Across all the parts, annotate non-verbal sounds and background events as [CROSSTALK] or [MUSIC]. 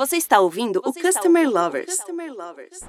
Você está ouvindo Você o Customer ouvindo Lovers. Customer Lovers.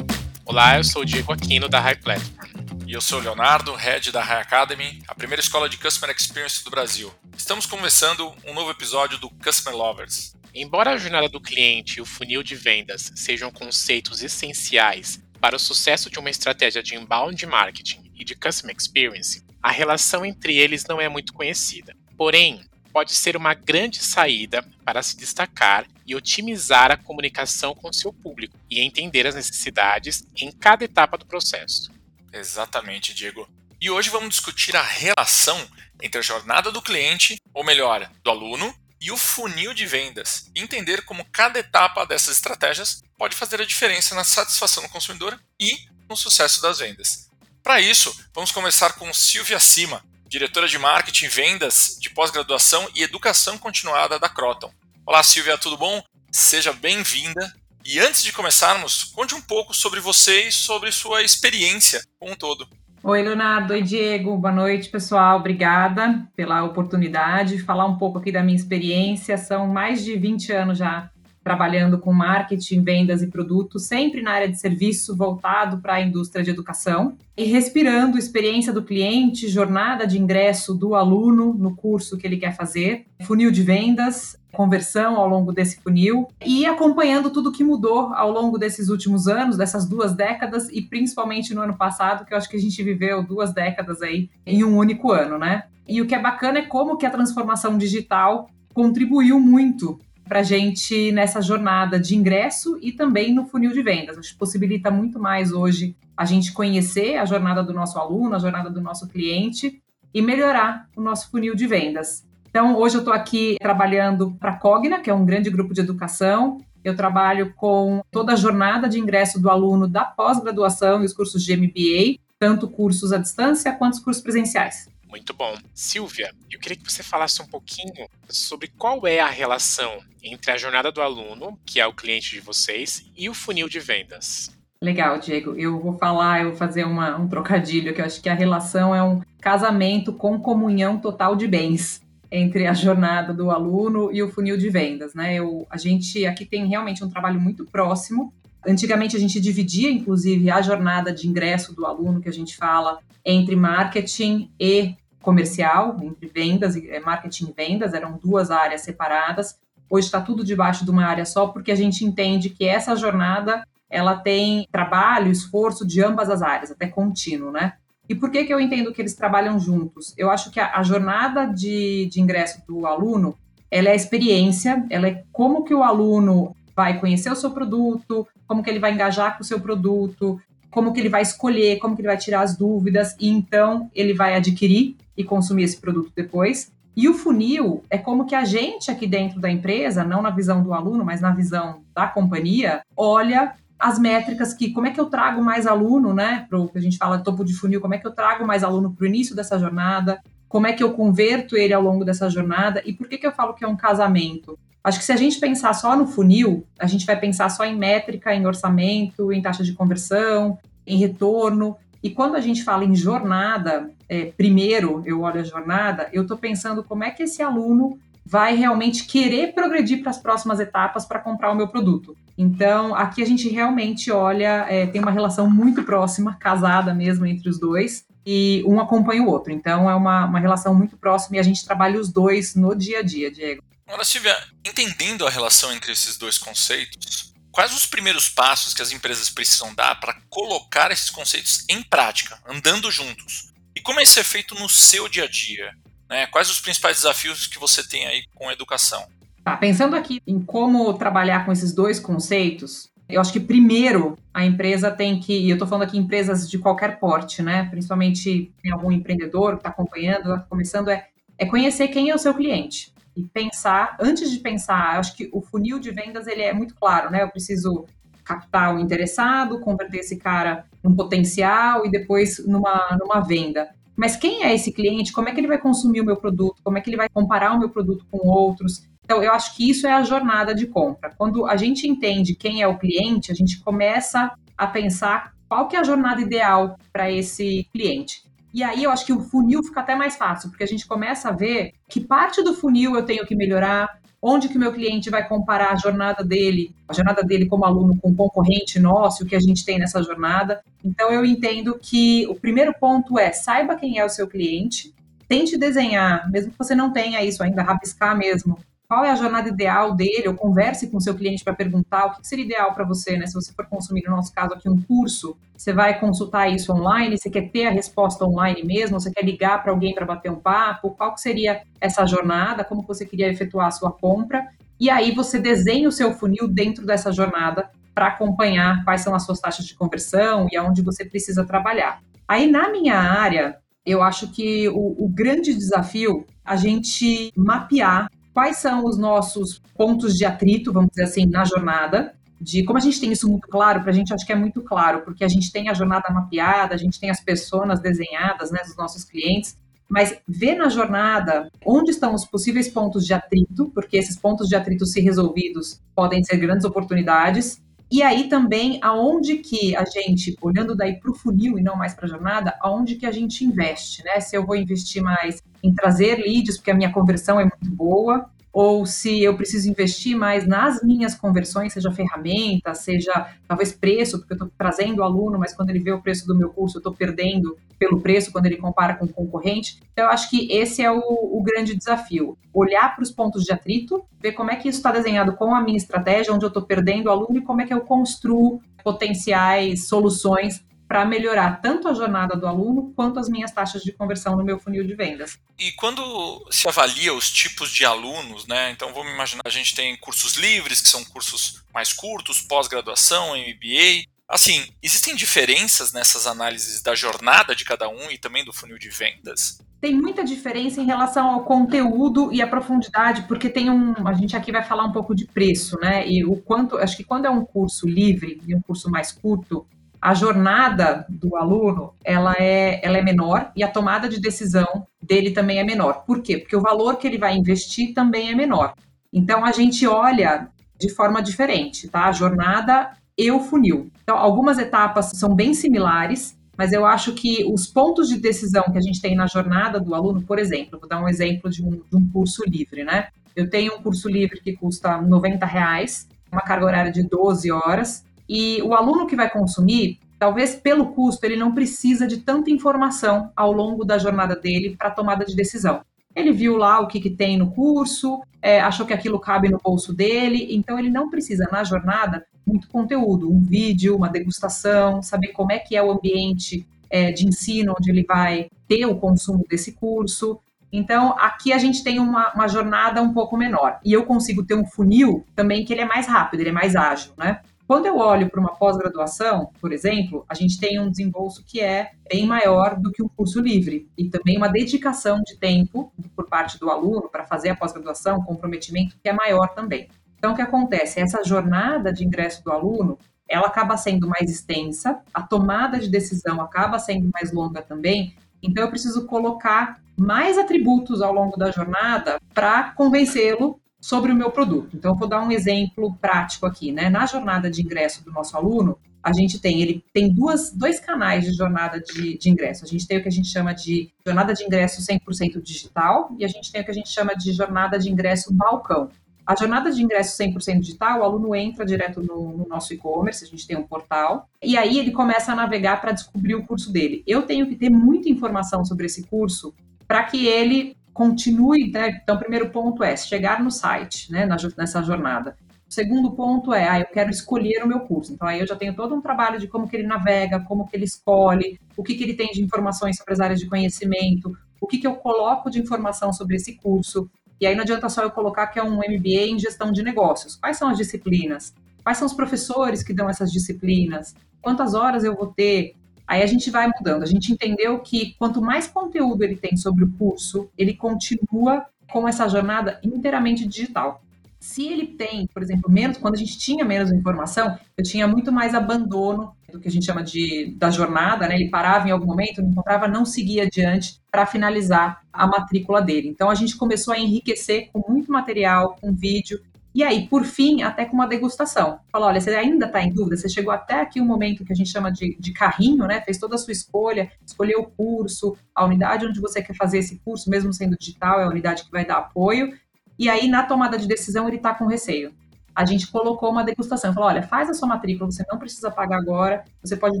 Olá, eu sou o Diego Aquino da High Platform. E eu sou o Leonardo, head da High Academy, a primeira escola de Customer Experience do Brasil. Estamos começando um novo episódio do Customer Lovers. Embora a jornada do cliente e o funil de vendas sejam conceitos essenciais para o sucesso de uma estratégia de inbound marketing e de customer experience, a relação entre eles não é muito conhecida. Porém, pode ser uma grande saída para se destacar e otimizar a comunicação com seu público e entender as necessidades em cada etapa do processo. Exatamente, Diego. E hoje vamos discutir a relação entre a jornada do cliente, ou melhor, do aluno, e o funil de vendas, e entender como cada etapa dessas estratégias pode fazer a diferença na satisfação do consumidor e no sucesso das vendas. Para isso, vamos começar com Silvia Cima, diretora de marketing, vendas, de pós-graduação e educação continuada da Croton. Olá, Silvia, tudo bom? Seja bem-vinda. E antes de começarmos, conte um pouco sobre você e sobre sua experiência como um todo. Oi, Leonardo. Oi, Diego. Boa noite, pessoal. Obrigada pela oportunidade de falar um pouco aqui da minha experiência. São mais de 20 anos já trabalhando com marketing, vendas e produtos, sempre na área de serviço, voltado para a indústria de educação, e respirando experiência do cliente, jornada de ingresso do aluno no curso que ele quer fazer, funil de vendas, conversão ao longo desse funil e acompanhando tudo que mudou ao longo desses últimos anos, dessas duas décadas e principalmente no ano passado, que eu acho que a gente viveu duas décadas aí em um único ano, né? E o que é bacana é como que a transformação digital contribuiu muito para a gente nessa jornada de ingresso e também no funil de vendas. Acho que possibilita muito mais hoje a gente conhecer a jornada do nosso aluno, a jornada do nosso cliente e melhorar o nosso funil de vendas. Então, hoje eu estou aqui trabalhando para a Cogna, que é um grande grupo de educação. Eu trabalho com toda a jornada de ingresso do aluno da pós-graduação e os cursos de MBA, tanto cursos à distância quanto os cursos presenciais. Muito bom. Silvia, eu queria que você falasse um pouquinho sobre qual é a relação entre a jornada do aluno, que é o cliente de vocês, e o funil de vendas. Legal, Diego. Eu vou falar, eu vou fazer uma, um trocadilho, que eu acho que a relação é um casamento com comunhão total de bens entre a jornada do aluno e o funil de vendas, né? Eu, a gente aqui tem realmente um trabalho muito próximo. Antigamente a gente dividia, inclusive, a jornada de ingresso do aluno, que a gente fala, entre marketing e comercial, entre vendas e eh, marketing e vendas, eram duas áreas separadas. Hoje está tudo debaixo de uma área só, porque a gente entende que essa jornada ela tem trabalho, esforço de ambas as áreas, até contínuo, né? E por que, que eu entendo que eles trabalham juntos? Eu acho que a, a jornada de, de ingresso do aluno, ela é a experiência, ela é como que o aluno vai conhecer o seu produto, como que ele vai engajar com o seu produto, como que ele vai escolher, como que ele vai tirar as dúvidas, e então ele vai adquirir e consumir esse produto depois. E o funil é como que a gente aqui dentro da empresa, não na visão do aluno, mas na visão da companhia, olha as métricas que como é que eu trago mais aluno, né? Para a gente fala topo de funil, como é que eu trago mais aluno para o início dessa jornada, como é que eu converto ele ao longo dessa jornada e por que, que eu falo que é um casamento? Acho que se a gente pensar só no funil, a gente vai pensar só em métrica, em orçamento, em taxa de conversão, em retorno. E quando a gente fala em jornada, é, primeiro eu olho a jornada, eu estou pensando como é que esse aluno vai realmente querer progredir para as próximas etapas para comprar o meu produto. Então, aqui a gente realmente olha, é, tem uma relação muito próxima, casada mesmo entre os dois, e um acompanha o outro. Então, é uma, uma relação muito próxima e a gente trabalha os dois no dia a dia, Diego. Agora, Silvia, entendendo a relação entre esses dois conceitos, quais os primeiros passos que as empresas precisam dar para colocar esses conceitos em prática, andando juntos? E como é isso é feito no seu dia a dia? Né? Quais os principais desafios que você tem aí com a educação? Tá, pensando aqui em como trabalhar com esses dois conceitos, eu acho que primeiro a empresa tem que, e eu estou falando aqui empresas de qualquer porte, né? Principalmente tem algum empreendedor que está acompanhando, tá começando, é, é conhecer quem é o seu cliente e pensar, antes de pensar, acho que o funil de vendas ele é muito claro, né? Eu preciso captar o interessado, converter esse cara num potencial e depois numa, numa venda. Mas quem é esse cliente? Como é que ele vai consumir o meu produto? Como é que ele vai comparar o meu produto com outros? Então, eu acho que isso é a jornada de compra. Quando a gente entende quem é o cliente, a gente começa a pensar qual que é a jornada ideal para esse cliente. E aí eu acho que o funil fica até mais fácil, porque a gente começa a ver que parte do funil eu tenho que melhorar, onde que o meu cliente vai comparar a jornada dele, a jornada dele como aluno com um concorrente nosso, o que a gente tem nessa jornada. Então eu entendo que o primeiro ponto é saiba quem é o seu cliente, tente desenhar, mesmo que você não tenha isso ainda, rabiscar mesmo, qual é a jornada ideal dele, ou converse com o seu cliente para perguntar o que seria ideal para você, né? Se você for consumir, no nosso caso aqui, um curso, você vai consultar isso online, você quer ter a resposta online mesmo, você quer ligar para alguém para bater um papo, qual que seria essa jornada, como você queria efetuar a sua compra, e aí você desenha o seu funil dentro dessa jornada para acompanhar quais são as suas taxas de conversão e aonde você precisa trabalhar. Aí na minha área, eu acho que o, o grande desafio a gente mapear quais são os nossos pontos de atrito, vamos dizer assim, na jornada. De como a gente tem isso muito claro, para a gente acho que é muito claro, porque a gente tem a jornada mapeada, a gente tem as pessoas desenhadas, né, dos nossos clientes, mas ver na jornada onde estão os possíveis pontos de atrito, porque esses pontos de atrito, se resolvidos, podem ser grandes oportunidades, e aí também aonde que a gente, olhando daí para o funil e não mais para a jornada, aonde que a gente investe, né? Se eu vou investir mais em trazer leads, porque a minha conversão é muito boa, ou se eu preciso investir mais nas minhas conversões, seja ferramenta, seja talvez preço, porque eu estou trazendo aluno, mas quando ele vê o preço do meu curso, eu estou perdendo pelo preço quando ele compara com o concorrente. Então, eu acho que esse é o, o grande desafio. Olhar para os pontos de atrito, ver como é que isso está desenhado com a minha estratégia, onde eu estou perdendo aluno e como é que eu construo potenciais soluções para melhorar tanto a jornada do aluno quanto as minhas taxas de conversão no meu funil de vendas. E quando se avalia os tipos de alunos, né? Então vamos imaginar, a gente tem cursos livres, que são cursos mais curtos, pós-graduação, MBA. Assim, existem diferenças nessas análises da jornada de cada um e também do funil de vendas? Tem muita diferença em relação ao conteúdo e à profundidade, porque tem um. A gente aqui vai falar um pouco de preço, né? E o quanto. Acho que quando é um curso livre e um curso mais curto, a jornada do aluno ela é, ela é menor e a tomada de decisão dele também é menor. Por quê? Porque o valor que ele vai investir também é menor. Então a gente olha de forma diferente, tá? A jornada e o funil. Então algumas etapas são bem similares, mas eu acho que os pontos de decisão que a gente tem na jornada do aluno, por exemplo, vou dar um exemplo de um, de um curso livre, né? Eu tenho um curso livre que custa 90 reais, uma carga horária de 12 horas, e o aluno que vai consumir, talvez pelo custo, ele não precisa de tanta informação ao longo da jornada dele para tomada de decisão. Ele viu lá o que, que tem no curso, é, achou que aquilo cabe no bolso dele, então ele não precisa, na jornada, muito conteúdo, um vídeo, uma degustação, saber como é que é o ambiente é, de ensino onde ele vai ter o consumo desse curso. Então, aqui a gente tem uma, uma jornada um pouco menor. E eu consigo ter um funil também que ele é mais rápido, ele é mais ágil, né? Quando eu olho para uma pós-graduação, por exemplo, a gente tem um desembolso que é bem maior do que um curso livre e também uma dedicação de tempo por parte do aluno para fazer a pós-graduação, um comprometimento que é maior também. Então, o que acontece? Essa jornada de ingresso do aluno, ela acaba sendo mais extensa, a tomada de decisão acaba sendo mais longa também, então eu preciso colocar mais atributos ao longo da jornada para convencê-lo sobre o meu produto. Então, eu vou dar um exemplo prático aqui, né? Na jornada de ingresso do nosso aluno, a gente tem, ele tem duas, dois canais de jornada de, de ingresso. A gente tem o que a gente chama de jornada de ingresso 100% digital e a gente tem o que a gente chama de jornada de ingresso balcão. A jornada de ingresso 100% digital, o aluno entra direto no, no nosso e-commerce, a gente tem um portal, e aí ele começa a navegar para descobrir o curso dele. Eu tenho que ter muita informação sobre esse curso para que ele continue, né? Então, o primeiro ponto é chegar no site, né, nessa jornada. O segundo ponto é, ah, eu quero escolher o meu curso. Então, aí eu já tenho todo um trabalho de como que ele navega, como que ele escolhe, o que, que ele tem de informações sobre as áreas de conhecimento, o que, que eu coloco de informação sobre esse curso. E aí não adianta só eu colocar que é um MBA em gestão de negócios. Quais são as disciplinas? Quais são os professores que dão essas disciplinas? Quantas horas eu vou ter? Aí a gente vai mudando. A gente entendeu que quanto mais conteúdo ele tem sobre o curso, ele continua com essa jornada inteiramente digital. Se ele tem, por exemplo, menos, quando a gente tinha menos informação, eu tinha muito mais abandono do que a gente chama de da jornada, né? Ele parava em algum momento, não encontrava, não seguia adiante para finalizar a matrícula dele. Então a gente começou a enriquecer com muito material, com vídeo, e aí, por fim, até com uma degustação. Fala, olha, você ainda está em dúvida? Você chegou até aqui um momento que a gente chama de, de carrinho, né? Fez toda a sua escolha, escolheu o curso, a unidade onde você quer fazer esse curso, mesmo sendo digital, é a unidade que vai dar apoio. e aí na tomada de decisão ele está com receio. A gente colocou uma degustação, falou, olha, faz a sua matrícula, você não precisa pagar agora, você pode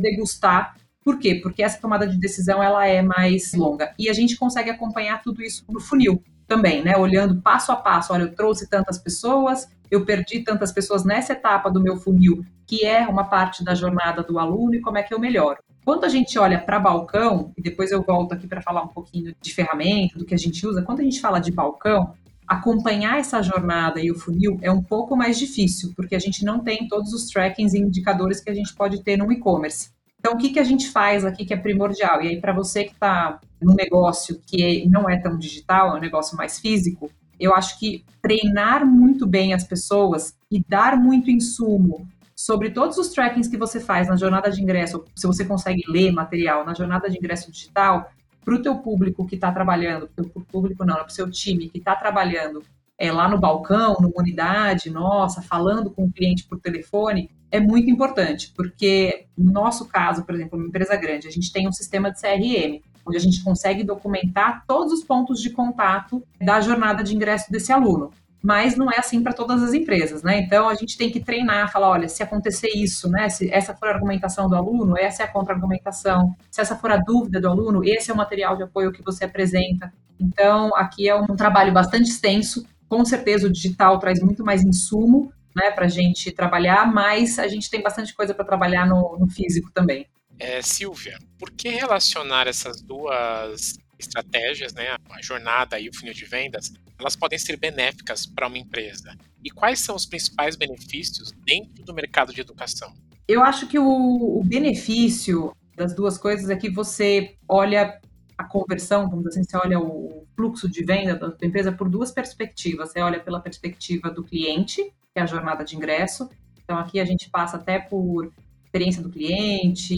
degustar. Por quê? Porque essa tomada de decisão ela é mais longa e a gente consegue acompanhar tudo isso no funil também, né? Olhando passo a passo, olha, eu trouxe tantas pessoas, eu perdi tantas pessoas nessa etapa do meu funil, que é uma parte da jornada do aluno e como é que eu melhoro. Quando a gente olha para balcão, e depois eu volto aqui para falar um pouquinho de ferramenta, do que a gente usa, quando a gente fala de balcão, acompanhar essa jornada e o funil é um pouco mais difícil, porque a gente não tem todos os trackings e indicadores que a gente pode ter no e-commerce. Então, o que, que a gente faz aqui que é primordial? E aí, para você que está num negócio que não é tão digital, é um negócio mais físico, eu acho que treinar muito bem as pessoas e dar muito insumo sobre todos os trackings que você faz na jornada de ingresso, se você consegue ler material na jornada de ingresso digital, para o teu público que está trabalhando, para o público não, para o seu time que está trabalhando é, lá no balcão, numa unidade, nossa, falando com o cliente por telefone, é muito importante, porque no nosso caso, por exemplo, uma empresa grande, a gente tem um sistema de CRM, onde a gente consegue documentar todos os pontos de contato da jornada de ingresso desse aluno. Mas não é assim para todas as empresas, né? Então a gente tem que treinar, falar, olha, se acontecer isso, né? Se essa for a argumentação do aluno, essa é a contra-argumentação. Se essa for a dúvida do aluno, esse é o material de apoio que você apresenta. Então, aqui é um trabalho bastante extenso com certeza o digital traz muito mais insumo né, para a gente trabalhar, mas a gente tem bastante coisa para trabalhar no, no, físico também. É, Silvia, por que relacionar essas duas estratégias, né, a jornada e o funil de vendas, elas podem ser benéficas para uma empresa? E quais são os principais benefícios dentro do mercado de educação? Eu acho que o, o benefício das duas coisas é que você olha a conversão, vamos dizer assim, você olha o fluxo de venda da empresa por duas perspectivas. Você olha pela perspectiva do cliente, que é a jornada de ingresso. Então, aqui a gente passa até por experiência do cliente,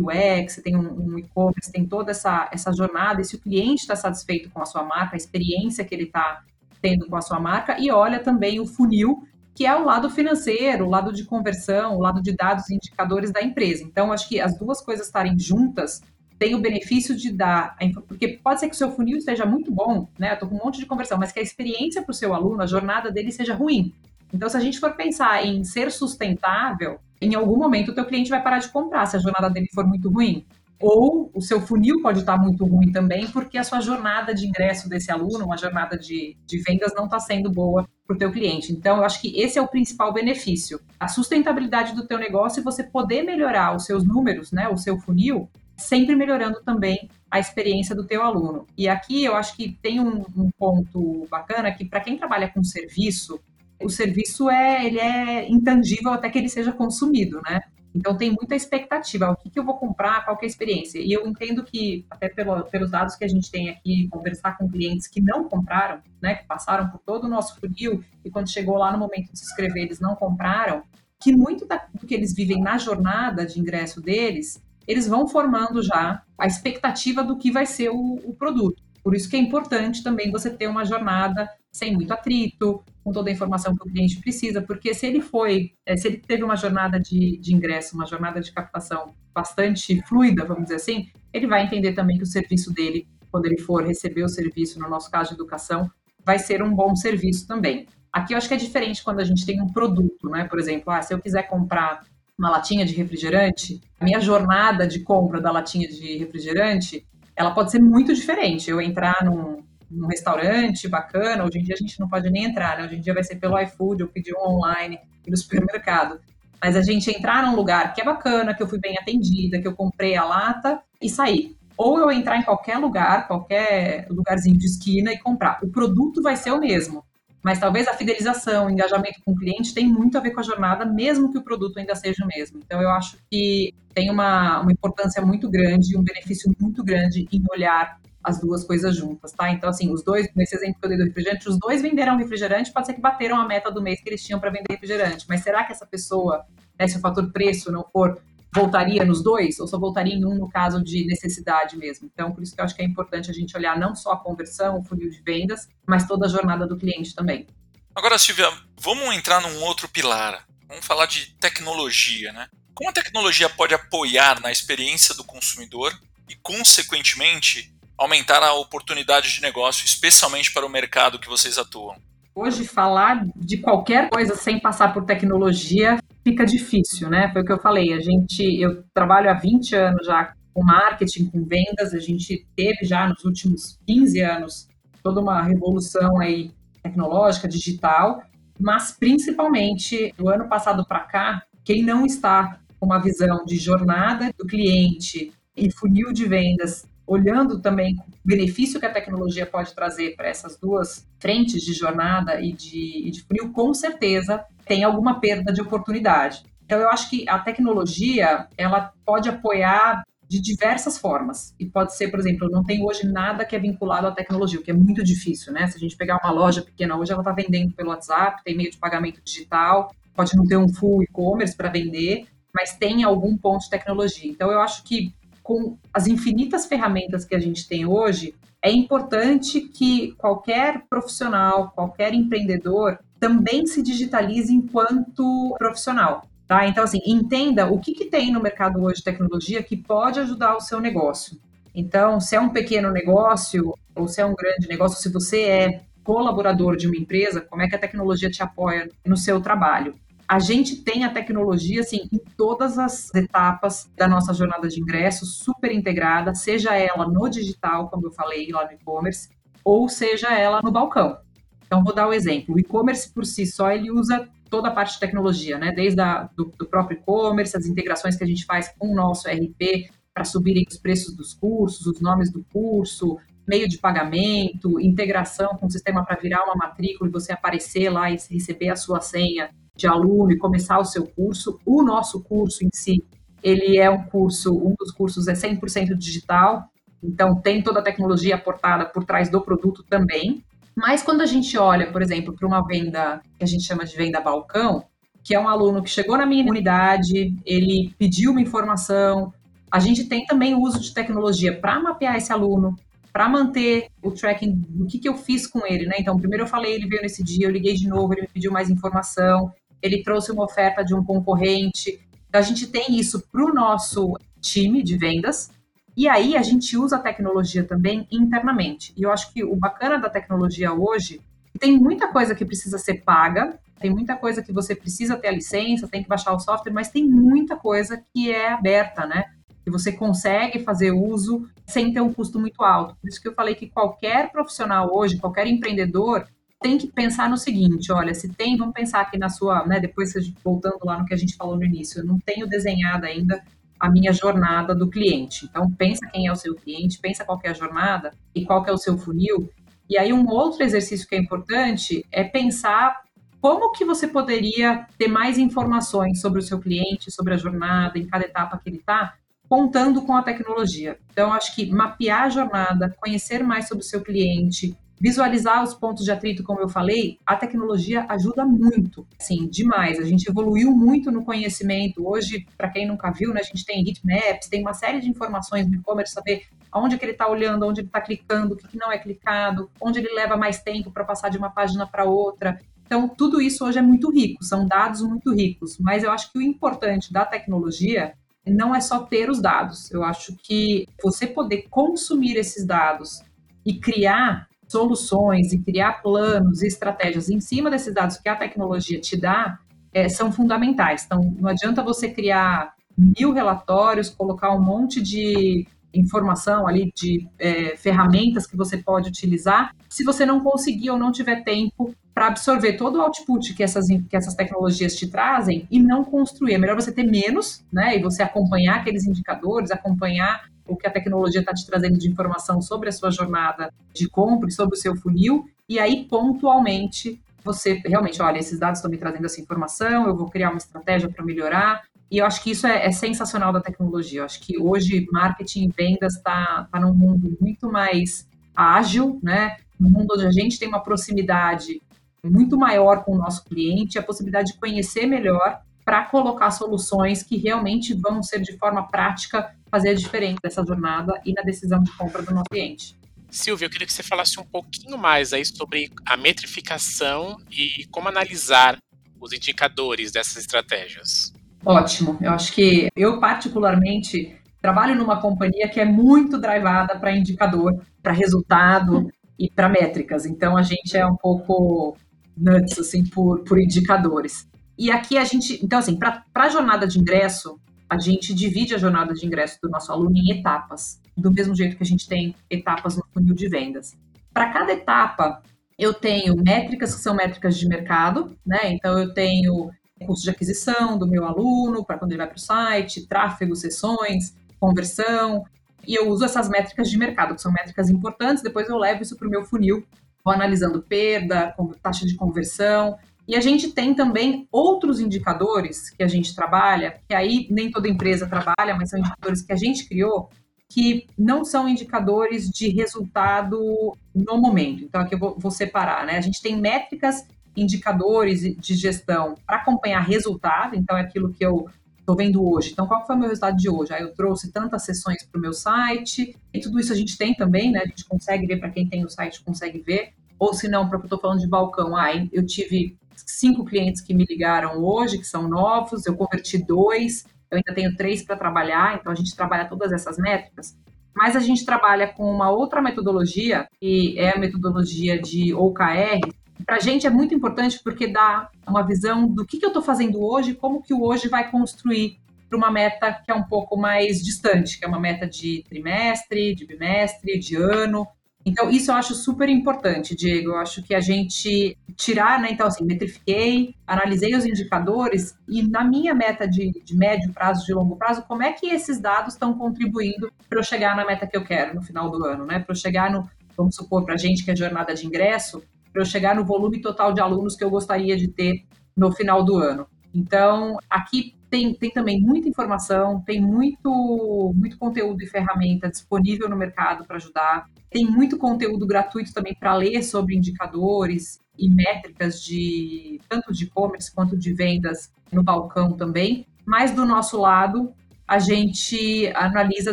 UX, tem um, um e-commerce, tem toda essa, essa jornada. E se o cliente está satisfeito com a sua marca, a experiência que ele está tendo com a sua marca, e olha também o funil, que é o lado financeiro, o lado de conversão, o lado de dados e indicadores da empresa. Então, acho que as duas coisas estarem juntas tem o benefício de dar, porque pode ser que o seu funil esteja muito bom, né? Eu tô com um monte de conversão, mas que a experiência para o seu aluno, a jornada dele seja ruim. Então, se a gente for pensar em ser sustentável, em algum momento o teu cliente vai parar de comprar se a jornada dele for muito ruim. Ou o seu funil pode estar muito ruim também, porque a sua jornada de ingresso desse aluno, uma jornada de, de vendas, não está sendo boa para o teu cliente. Então, eu acho que esse é o principal benefício. A sustentabilidade do teu negócio e você poder melhorar os seus números, né, o seu funil, sempre melhorando também a experiência do teu aluno. E aqui eu acho que tem um, um ponto bacana que para quem trabalha com serviço, o serviço é ele é intangível até que ele seja consumido, né? Então tem muita expectativa, o que, que eu vou comprar, qual é a experiência. E eu entendo que, até pelo, pelos dados que a gente tem aqui, conversar com clientes que não compraram, né, que passaram por todo o nosso funil e quando chegou lá no momento de se inscrever, eles não compraram, que muito do que eles vivem na jornada de ingresso deles eles vão formando já a expectativa do que vai ser o, o produto. Por isso que é importante também você ter uma jornada sem muito atrito, com toda a informação que o cliente precisa, porque se ele foi, eh, se ele teve uma jornada de, de ingresso, uma jornada de captação bastante fluida, vamos dizer assim, ele vai entender também que o serviço dele, quando ele for receber o serviço, no nosso caso de educação, vai ser um bom serviço também. Aqui eu acho que é diferente quando a gente tem um produto, né? Por exemplo, ah, se eu quiser comprar uma latinha de refrigerante, a minha jornada de compra da latinha de refrigerante, ela pode ser muito diferente. Eu entrar num, num restaurante bacana, hoje em dia a gente não pode nem entrar, né? Hoje em dia vai ser pelo iFood ou pedir um online e no [LAUGHS] supermercado. Mas a gente entrar num lugar que é bacana, que eu fui bem atendida, que eu comprei a lata e sair. Ou eu entrar em qualquer lugar, qualquer lugarzinho de esquina e comprar. O produto vai ser o mesmo. Mas talvez a fidelização, o engajamento com o cliente tem muito a ver com a jornada, mesmo que o produto ainda seja o mesmo. Então, eu acho que tem uma, uma importância muito grande, um benefício muito grande em olhar as duas coisas juntas, tá? Então, assim, os dois, nesse exemplo que eu dei do refrigerante, os dois venderam refrigerante, pode ser que bateram a meta do mês que eles tinham para vender refrigerante, mas será que essa pessoa, né, se o fator preço não for voltaria nos dois ou só voltaria em um no caso de necessidade mesmo. Então, por isso que eu acho que é importante a gente olhar não só a conversão, o funil de vendas, mas toda a jornada do cliente também. Agora, Silvia, vamos entrar num outro pilar. Vamos falar de tecnologia, né? Como a tecnologia pode apoiar na experiência do consumidor e, consequentemente, aumentar a oportunidade de negócio, especialmente para o mercado que vocês atuam? Hoje, falar de qualquer coisa sem passar por tecnologia fica difícil, né? Foi o que eu falei. A gente, eu trabalho há 20 anos já com marketing, com vendas. A gente teve já nos últimos 15 anos toda uma revolução aí tecnológica, digital, mas principalmente do ano passado para cá, quem não está com uma visão de jornada do cliente e funil de vendas, olhando também o benefício que a tecnologia pode trazer para essas duas frentes de jornada e de, e de funil, com certeza tem alguma perda de oportunidade. Então, eu acho que a tecnologia ela pode apoiar de diversas formas. E pode ser, por exemplo, não tem hoje nada que é vinculado à tecnologia, o que é muito difícil, né? Se a gente pegar uma loja pequena hoje, ela está vendendo pelo WhatsApp, tem meio de pagamento digital, pode não ter um full e-commerce para vender, mas tem algum ponto de tecnologia. Então, eu acho que com as infinitas ferramentas que a gente tem hoje, é importante que qualquer profissional, qualquer empreendedor também se digitalize enquanto profissional. Tá? Então, assim, entenda o que, que tem no mercado hoje de tecnologia que pode ajudar o seu negócio. Então, se é um pequeno negócio ou se é um grande negócio, se você é colaborador de uma empresa, como é que a tecnologia te apoia no seu trabalho? A gente tem a tecnologia assim em todas as etapas da nossa jornada de ingresso, super integrada, seja ela no digital, como eu falei lá no e-commerce, ou seja ela no balcão. Então, vou dar o um exemplo. O e-commerce por si só, ele usa toda a parte de tecnologia, né? Desde a, do, do próprio e-commerce, as integrações que a gente faz com o nosso RP para subirem os preços dos cursos, os nomes do curso, meio de pagamento, integração com o sistema para virar uma matrícula e você aparecer lá e receber a sua senha de aluno e começar o seu curso. O nosso curso em si, ele é um curso, um dos cursos é 100% digital, então tem toda a tecnologia aportada por trás do produto também. Mas quando a gente olha, por exemplo, para uma venda que a gente chama de venda balcão, que é um aluno que chegou na minha unidade, ele pediu uma informação, a gente tem também o uso de tecnologia para mapear esse aluno, para manter o tracking do que, que eu fiz com ele, né? Então, primeiro eu falei, ele veio nesse dia, eu liguei de novo, ele me pediu mais informação, ele trouxe uma oferta de um concorrente. A gente tem isso para o nosso time de vendas, e aí a gente usa a tecnologia também internamente. E eu acho que o bacana da tecnologia hoje tem muita coisa que precisa ser paga, tem muita coisa que você precisa ter a licença, tem que baixar o software, mas tem muita coisa que é aberta, né? Que você consegue fazer uso sem ter um custo muito alto. Por isso que eu falei que qualquer profissional hoje, qualquer empreendedor, tem que pensar no seguinte: olha, se tem, vamos pensar aqui na sua, né? Depois voltando lá no que a gente falou no início, eu não tenho desenhado ainda a minha jornada do cliente. Então, pensa quem é o seu cliente, pensa qual é a jornada e qual é o seu funil. E aí, um outro exercício que é importante é pensar como que você poderia ter mais informações sobre o seu cliente, sobre a jornada, em cada etapa que ele está, contando com a tecnologia. Então, acho que mapear a jornada, conhecer mais sobre o seu cliente, Visualizar os pontos de atrito, como eu falei, a tecnologia ajuda muito, sim, demais. A gente evoluiu muito no conhecimento. Hoje, para quem nunca viu, né, a gente tem heatmaps, tem uma série de informações no e-commerce, saber aonde que ele está olhando, onde ele está clicando, o que, que não é clicado, onde ele leva mais tempo para passar de uma página para outra. Então, tudo isso hoje é muito rico, são dados muito ricos. Mas eu acho que o importante da tecnologia não é só ter os dados. Eu acho que você poder consumir esses dados e criar soluções e criar planos e estratégias em cima desses dados que a tecnologia te dá é, são fundamentais. Então, não adianta você criar mil relatórios, colocar um monte de informação ali de é, ferramentas que você pode utilizar, se você não conseguir ou não tiver tempo para absorver todo o output que essas, que essas tecnologias te trazem e não construir. É melhor você ter menos, né? E você acompanhar aqueles indicadores, acompanhar o que a tecnologia está te trazendo de informação sobre a sua jornada de compra sobre o seu funil, e aí pontualmente você realmente, olha, esses dados estão me trazendo essa informação, eu vou criar uma estratégia para melhorar. E eu acho que isso é, é, sensacional da tecnologia. Eu acho que hoje marketing e vendas está tá num mundo muito mais ágil, né? No mundo onde a gente tem uma proximidade muito maior com o nosso cliente, a possibilidade de conhecer melhor para colocar soluções que realmente vão ser de forma prática fazer a diferença dessa jornada e na decisão de compra do nosso cliente. Silvia, eu queria que você falasse um pouquinho mais aí sobre a metrificação e como analisar os indicadores dessas estratégias. Ótimo. Eu acho que eu particularmente trabalho numa companhia que é muito drivada para indicador, para resultado e para métricas. Então a gente é um pouco nuts, assim, por, por indicadores. E aqui a gente, então assim, para a jornada de ingresso, a gente divide a jornada de ingresso do nosso aluno em etapas, do mesmo jeito que a gente tem etapas no funil de vendas. Para cada etapa, eu tenho métricas que são métricas de mercado, né? Então eu tenho custo de aquisição do meu aluno para quando ele vai para o site, tráfego, sessões, conversão, e eu uso essas métricas de mercado, que são métricas importantes, depois eu levo isso para o meu funil, vou analisando perda, taxa de conversão, e a gente tem também outros indicadores que a gente trabalha, que aí nem toda empresa trabalha, mas são indicadores que a gente criou, que não são indicadores de resultado no momento. Então, aqui eu vou, vou separar, né? A gente tem métricas, indicadores de gestão para acompanhar resultado, então é aquilo que eu estou vendo hoje. Então, qual foi o meu resultado de hoje? Aí eu trouxe tantas sessões para o meu site, e tudo isso a gente tem também, né? A gente consegue ver, para quem tem o site, consegue ver. Ou se não, para que eu estou falando de balcão, ah, eu tive cinco clientes que me ligaram hoje, que são novos, eu converti dois, eu ainda tenho três para trabalhar, então a gente trabalha todas essas métricas. Mas a gente trabalha com uma outra metodologia, que é a metodologia de OKR. Para a gente é muito importante porque dá uma visão do que, que eu estou fazendo hoje, como que o hoje vai construir para uma meta que é um pouco mais distante, que é uma meta de trimestre, de bimestre, de ano. Então, isso eu acho super importante, Diego. Eu acho que a gente tirar, né? Então, assim, metrifiquei, analisei os indicadores e na minha meta de, de médio prazo, de longo prazo, como é que esses dados estão contribuindo para eu chegar na meta que eu quero no final do ano, né? Para eu chegar no, vamos supor, para a gente que é jornada de ingresso, para eu chegar no volume total de alunos que eu gostaria de ter no final do ano. Então, aqui tem, tem também muita informação, tem muito, muito conteúdo e ferramenta disponível no mercado para ajudar. Tem muito conteúdo gratuito também para ler sobre indicadores e métricas de tanto de e-commerce quanto de vendas no balcão também. Mas do nosso lado, a gente analisa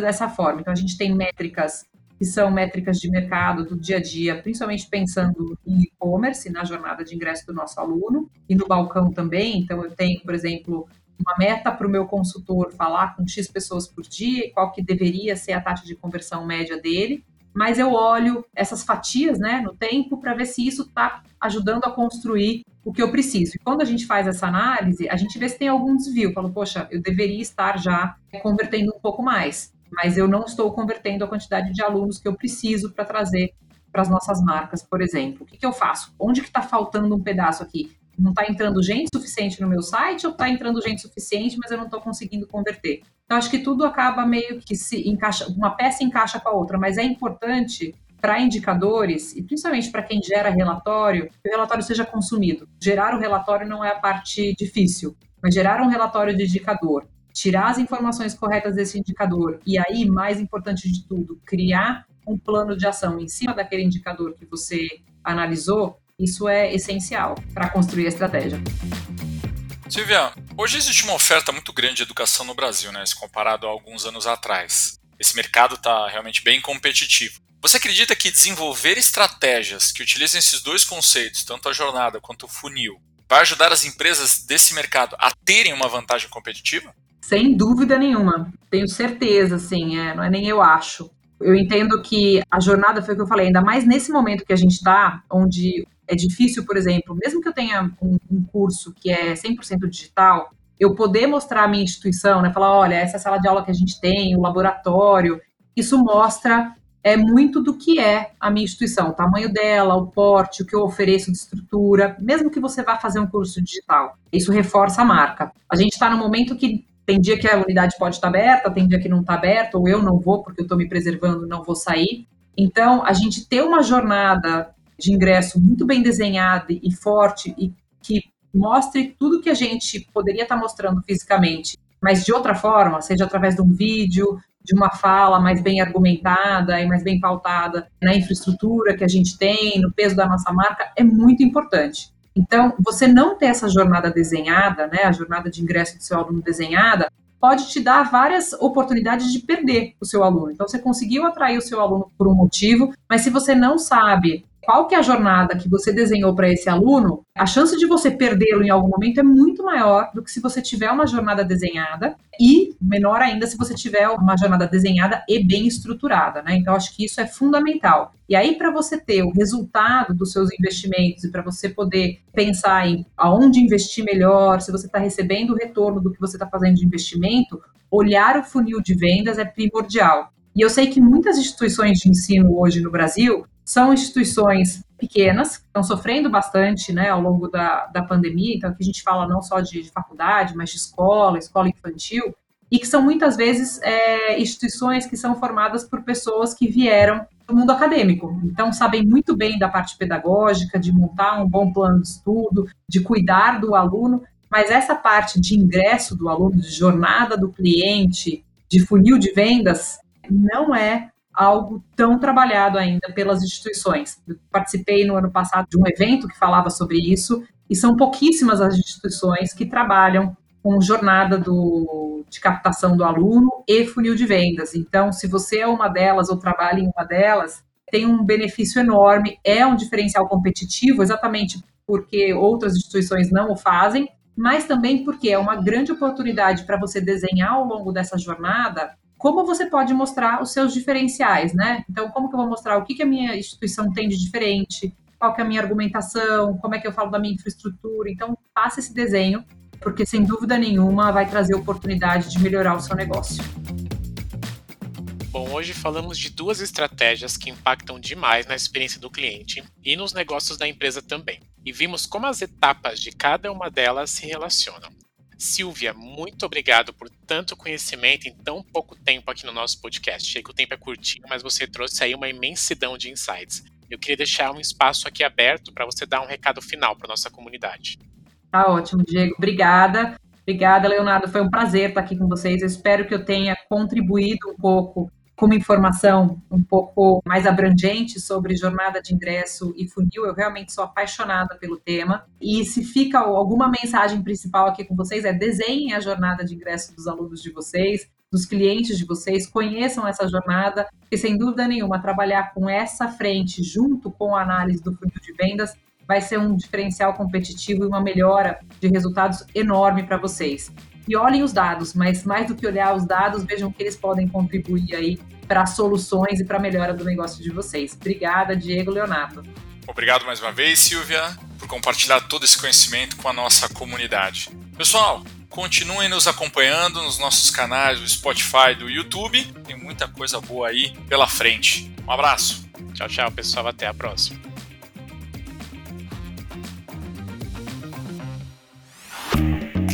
dessa forma. Então a gente tem métricas que são métricas de mercado do dia a dia, principalmente pensando em e-commerce, na jornada de ingresso do nosso aluno, e no balcão também. Então, eu tenho, por exemplo, uma meta para o meu consultor falar com X pessoas por dia, qual que deveria ser a taxa de conversão média dele, mas eu olho essas fatias né, no tempo para ver se isso está ajudando a construir o que eu preciso. E quando a gente faz essa análise, a gente vê se tem algum desvio. Falo, poxa, eu deveria estar já convertendo um pouco mais, mas eu não estou convertendo a quantidade de alunos que eu preciso para trazer para as nossas marcas, por exemplo. O que, que eu faço? Onde que está faltando um pedaço aqui? Não está entrando gente suficiente no meu site ou está entrando gente suficiente, mas eu não estou conseguindo converter. Então, acho que tudo acaba meio que se encaixa, uma peça encaixa com a outra, mas é importante para indicadores, e principalmente para quem gera relatório, que o relatório seja consumido. Gerar o relatório não é a parte difícil, mas gerar um relatório de indicador, tirar as informações corretas desse indicador, e aí, mais importante de tudo, criar um plano de ação em cima daquele indicador que você analisou, isso é essencial para construir a estratégia. Silvia, hoje existe uma oferta muito grande de educação no Brasil, né, se comparado a alguns anos atrás. Esse mercado está realmente bem competitivo. Você acredita que desenvolver estratégias que utilizem esses dois conceitos, tanto a jornada quanto o funil, vai ajudar as empresas desse mercado a terem uma vantagem competitiva? Sem dúvida nenhuma. Tenho certeza, assim, é, não é nem eu acho. Eu entendo que a jornada foi o que eu falei, ainda mais nesse momento que a gente está, onde é difícil, por exemplo, mesmo que eu tenha um, um curso que é 100% digital, eu poder mostrar a minha instituição, né, falar, olha, essa é sala de aula que a gente tem, o laboratório, isso mostra é muito do que é a minha instituição, o tamanho dela, o porte, o que eu ofereço de estrutura, mesmo que você vá fazer um curso digital. Isso reforça a marca. A gente está no momento que tem dia que a unidade pode estar aberta, tem dia que não está aberta, ou eu não vou porque eu estou me preservando, não vou sair. Então, a gente ter uma jornada de ingresso muito bem desenhada e forte e que mostre tudo que a gente poderia estar mostrando fisicamente, mas de outra forma, seja através de um vídeo, de uma fala mais bem argumentada e mais bem pautada na infraestrutura que a gente tem, no peso da nossa marca, é muito importante. Então, você não ter essa jornada desenhada, né, a jornada de ingresso do seu aluno desenhada, pode te dar várias oportunidades de perder o seu aluno. Então, você conseguiu atrair o seu aluno por um motivo, mas se você não sabe qual que é a jornada que você desenhou para esse aluno, a chance de você perdê-lo em algum momento é muito maior do que se você tiver uma jornada desenhada e menor ainda se você tiver uma jornada desenhada e bem estruturada, né? Então acho que isso é fundamental. E aí para você ter o resultado dos seus investimentos e para você poder pensar em aonde investir melhor, se você está recebendo o retorno do que você está fazendo de investimento, olhar o funil de vendas é primordial. E eu sei que muitas instituições de ensino hoje no Brasil são instituições pequenas, que estão sofrendo bastante né, ao longo da, da pandemia, então aqui a gente fala não só de, de faculdade, mas de escola, escola infantil, e que são muitas vezes é, instituições que são formadas por pessoas que vieram do mundo acadêmico, então sabem muito bem da parte pedagógica, de montar um bom plano de estudo, de cuidar do aluno, mas essa parte de ingresso do aluno, de jornada do cliente, de funil de vendas, não é algo tão trabalhado ainda pelas instituições. Eu participei no ano passado de um evento que falava sobre isso, e são pouquíssimas as instituições que trabalham com jornada do, de captação do aluno e funil de vendas. Então, se você é uma delas ou trabalha em uma delas, tem um benefício enorme, é um diferencial competitivo, exatamente porque outras instituições não o fazem, mas também porque é uma grande oportunidade para você desenhar ao longo dessa jornada como você pode mostrar os seus diferenciais, né? Então, como que eu vou mostrar o que, que a minha instituição tem de diferente, qual que é a minha argumentação, como é que eu falo da minha infraestrutura. Então, faça esse desenho, porque sem dúvida nenhuma vai trazer oportunidade de melhorar o seu negócio. Bom, hoje falamos de duas estratégias que impactam demais na experiência do cliente e nos negócios da empresa também. E vimos como as etapas de cada uma delas se relacionam. Silvia, muito obrigado por tanto conhecimento em tão pouco tempo aqui no nosso podcast. Sei que o tempo é curtinho, mas você trouxe aí uma imensidão de insights. Eu queria deixar um espaço aqui aberto para você dar um recado final para nossa comunidade. Tá ótimo, Diego. Obrigada. Obrigada, Leonardo. Foi um prazer estar aqui com vocês. Eu espero que eu tenha contribuído um pouco com uma informação um pouco mais abrangente sobre jornada de ingresso e funil. Eu realmente sou apaixonada pelo tema. E se fica alguma mensagem principal aqui com vocês, é desenhem a jornada de ingresso dos alunos de vocês, dos clientes de vocês, conheçam essa jornada, e sem dúvida nenhuma, trabalhar com essa frente junto com a análise do funil de vendas vai ser um diferencial competitivo e uma melhora de resultados enorme para vocês e olhem os dados, mas mais do que olhar os dados, vejam que eles podem contribuir aí para soluções e para a melhora do negócio de vocês. Obrigada, Diego Leonardo. Obrigado mais uma vez, Silvia, por compartilhar todo esse conhecimento com a nossa comunidade. Pessoal, continuem nos acompanhando nos nossos canais do Spotify, do YouTube. Tem muita coisa boa aí pela frente. Um abraço. Tchau, tchau, pessoal. Até a próxima.